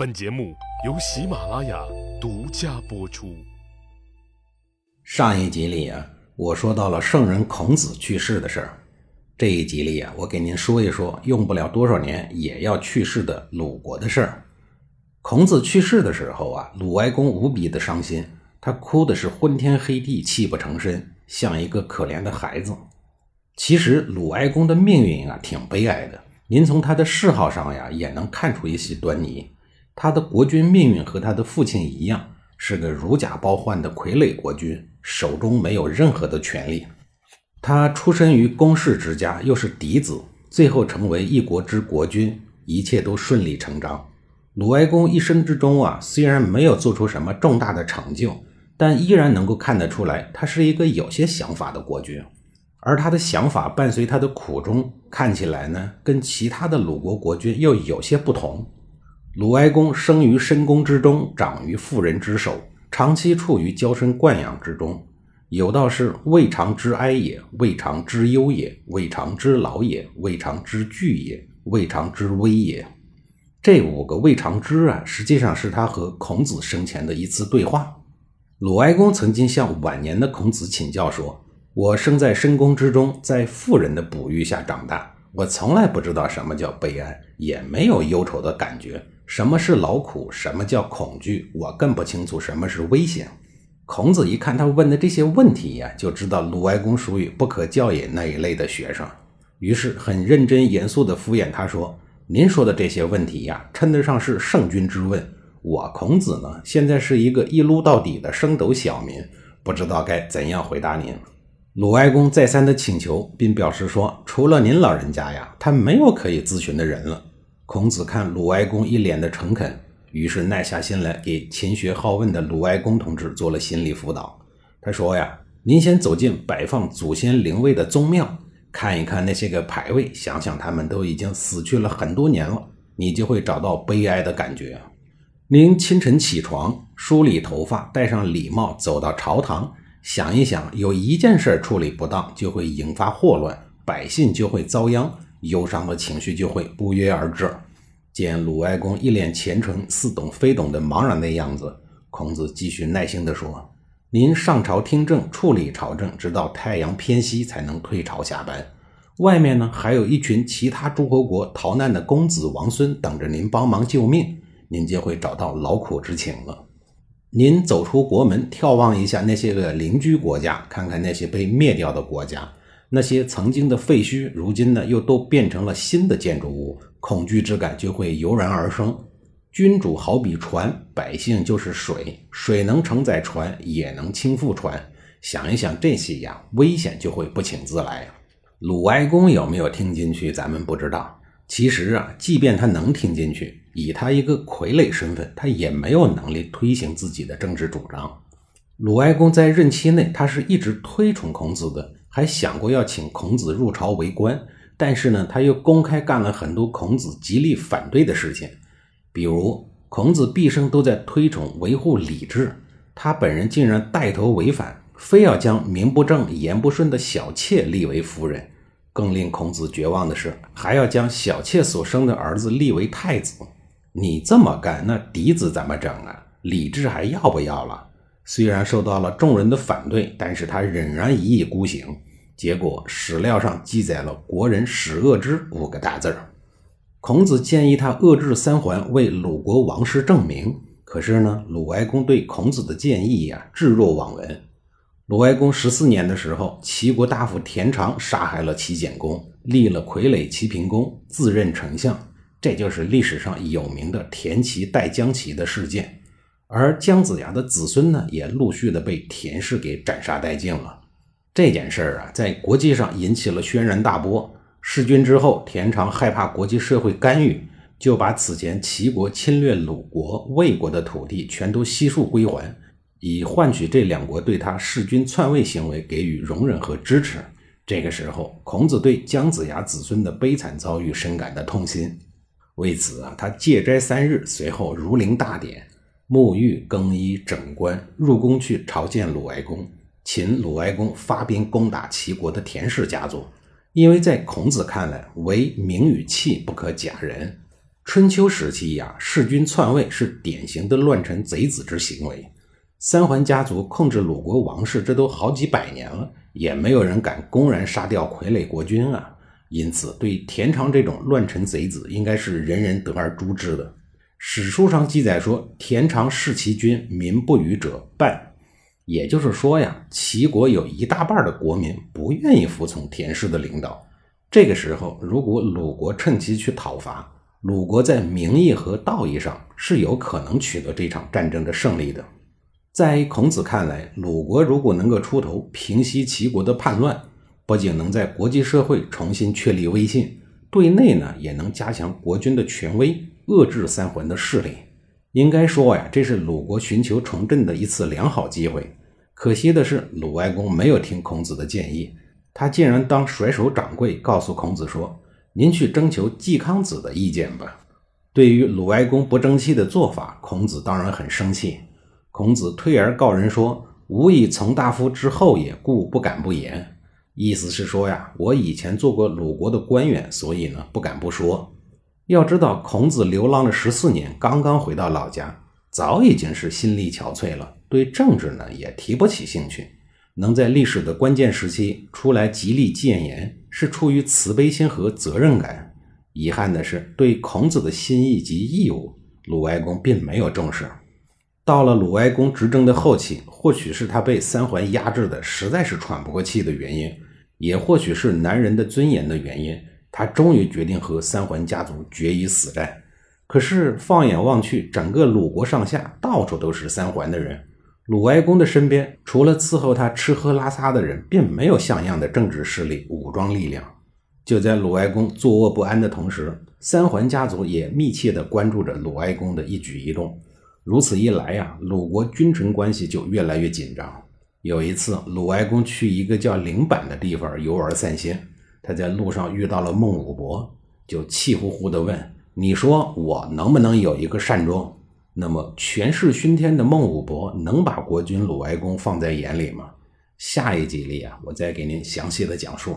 本节目由喜马拉雅独家播出。上一集里啊，我说到了圣人孔子去世的事儿。这一集里啊，我给您说一说用不了多少年也要去世的鲁国的事儿。孔子去世的时候啊，鲁哀公无比的伤心，他哭的是昏天黑地，泣不成声，像一个可怜的孩子。其实鲁哀公的命运啊，挺悲哀的。您从他的谥号上呀，也能看出一些端倪。他的国君命运和他的父亲一样，是个如假包换的傀儡国君，手中没有任何的权利。他出身于公室之家，又是嫡子，最后成为一国之国君，一切都顺理成章。鲁哀公一生之中啊，虽然没有做出什么重大的成就，但依然能够看得出来，他是一个有些想法的国君。而他的想法伴随他的苦衷，看起来呢，跟其他的鲁国国君又有些不同。鲁哀公生于深宫之中，长于妇人之手，长期处于娇生惯养之中。有道是“未尝之哀也，未尝之忧也，未尝之劳也，未尝之惧也，未尝之危也”。这五个“未尝之”啊，实际上是他和孔子生前的一次对话。鲁哀公曾经向晚年的孔子请教说：“我生在深宫之中，在妇人的哺育下长大，我从来不知道什么叫悲哀，也没有忧愁的感觉。”什么是劳苦？什么叫恐惧？我更不清楚什么是危险。孔子一看他问的这些问题呀，就知道鲁哀公属于不可教也那一类的学生，于是很认真严肃地敷衍他说：“您说的这些问题呀，称得上是圣君之问。我孔子呢，现在是一个一撸到底的升斗小民，不知道该怎样回答您。”鲁哀公再三的请求，并表示说：“除了您老人家呀，他没有可以咨询的人了。”孔子看鲁哀公一脸的诚恳，于是耐下心来给勤学好问的鲁哀公同志做了心理辅导。他说呀：“您先走进摆放祖先灵位的宗庙，看一看那些个牌位，想想他们都已经死去了很多年了，你就会找到悲哀的感觉。您清晨起床，梳理头发，戴上礼帽，走到朝堂，想一想，有一件事处理不当，就会引发祸乱，百姓就会遭殃。”忧伤的情绪就会不约而至。见鲁哀公一脸虔诚、似懂非懂的茫然的样子，孔子继续耐心地说：“您上朝听政，处理朝政，直到太阳偏西才能退朝下班。外面呢，还有一群其他诸侯国逃难的公子王孙等着您帮忙救命，您就会找到劳苦之情了。您走出国门，眺望一下那些个邻居国家，看看那些被灭掉的国家。”那些曾经的废墟，如今呢又都变成了新的建筑物，恐惧之感就会油然而生。君主好比船，百姓就是水，水能承载船，也能倾覆船。想一想这些呀，危险就会不请自来。鲁哀公有没有听进去，咱们不知道。其实啊，即便他能听进去，以他一个傀儡身份，他也没有能力推行自己的政治主张。鲁哀公在任期内，他是一直推崇孔子的。还想过要请孔子入朝为官，但是呢，他又公开干了很多孔子极力反对的事情，比如孔子毕生都在推崇维护礼制，他本人竟然带头违反，非要将名不正言不顺的小妾立为夫人。更令孔子绝望的是，还要将小妾所生的儿子立为太子。你这么干，那嫡子怎么整啊？礼制还要不要了？虽然受到了众人的反对，但是他仍然一意孤行。结果史料上记载了“国人始恶之”五个大字儿。孔子建议他遏制三桓，为鲁国王室正名。可是呢，鲁哀公对孔子的建议呀置若罔闻。鲁哀公十四年的时候，齐国大夫田常杀害了齐简公，立了傀儡齐平公，自任丞相。这就是历史上有名的田齐代姜齐的事件。而姜子牙的子孙呢，也陆续的被田氏给斩杀殆尽了。这件事儿啊，在国际上引起了轩然大波。弑君之后，田常害怕国际社会干预，就把此前齐国侵略鲁国、魏国的土地全都悉数归还，以换取这两国对他弑君篡位行为给予容忍和支持。这个时候，孔子对姜子牙子孙的悲惨遭遇深感的痛心。为此啊，他戒斋三日，随后如临大典。沐浴、更衣、整冠，入宫去朝见鲁哀公，秦鲁哀公发兵攻打齐国的田氏家族。因为在孔子看来，唯名与器不可假人。春秋时期呀，弑君篡位是典型的乱臣贼子之行为。三桓家族控制鲁国王室，这都好几百年了，也没有人敢公然杀掉傀儡国君啊。因此，对田常这种乱臣贼子，应该是人人得而诛之的。史书上记载说，田常弑其君，民不与者半。也就是说呀，齐国有一大半的国民不愿意服从田氏的领导。这个时候，如果鲁国趁机去讨伐，鲁国在名义和道义上是有可能取得这场战争的胜利的。在孔子看来，鲁国如果能够出头平息齐国的叛乱，不仅能在国际社会重新确立威信，对内呢也能加强国君的权威，遏制三桓的势力。应该说呀，这是鲁国寻求重振的一次良好机会。可惜的是，鲁哀公没有听孔子的建议，他竟然当甩手掌柜，告诉孔子说：“您去征求季康子的意见吧。”对于鲁哀公不争气的做法，孔子当然很生气。孔子退而告人说：“吾以从大夫之后也，故不敢不言。”意思是说呀，我以前做过鲁国的官员，所以呢不敢不说。要知道，孔子流浪了十四年，刚刚回到老家，早已经是心力憔悴了，对政治呢也提不起兴趣。能在历史的关键时期出来极力谏言，是出于慈悲心和责任感。遗憾的是，对孔子的心意及义务，鲁哀公并没有重视。到了鲁哀公执政的后期，或许是他被三桓压制的实在是喘不过气的原因，也或许是男人的尊严的原因，他终于决定和三桓家族决一死战。可是放眼望去，整个鲁国上下到处都是三桓的人，鲁哀公的身边除了伺候他吃喝拉撒的人，并没有像样的政治势力、武装力量。就在鲁哀公坐卧不安的同时，三桓家族也密切地关注着鲁哀公的一举一动。如此一来呀，鲁国君臣关系就越来越紧张。有一次，鲁哀公去一个叫陵坂的地方游玩散心，他在路上遇到了孟武伯，就气呼呼地问：“你说我能不能有一个善终？”那么权势熏天的孟武伯能把国君鲁哀公放在眼里吗？下一集里啊，我再给您详细的讲述。